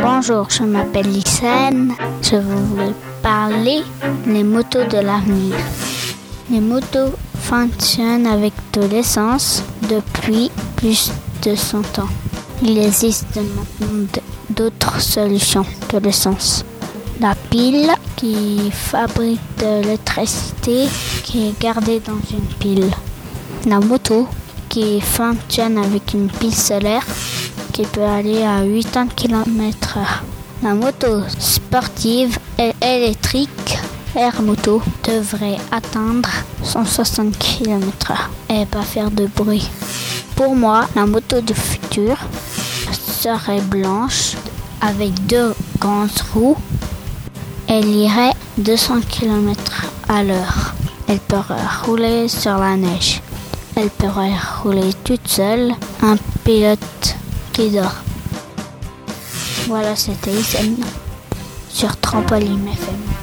Bonjour, je m'appelle Lysane. Je voulais parler des motos de l'avenir. Les motos fonctionnent avec de l'essence depuis plus de 100 ans. Il existe maintenant d'autres solutions que l'essence. La pile qui fabrique de l'électricité qui est gardée dans une pile. La moto qui fonctionne avec une pile solaire peut aller à 80 km/h. La moto sportive et électrique Air Moto devrait atteindre 160 km/h et pas faire de bruit. Pour moi, la moto du futur serait blanche avec deux grandes roues. Elle irait 200 km à l'heure. Elle pourrait rouler sur la neige. Elle pourrait rouler toute seule. Un pilote dort. Voilà, c'était Isen sur Trampoline FM.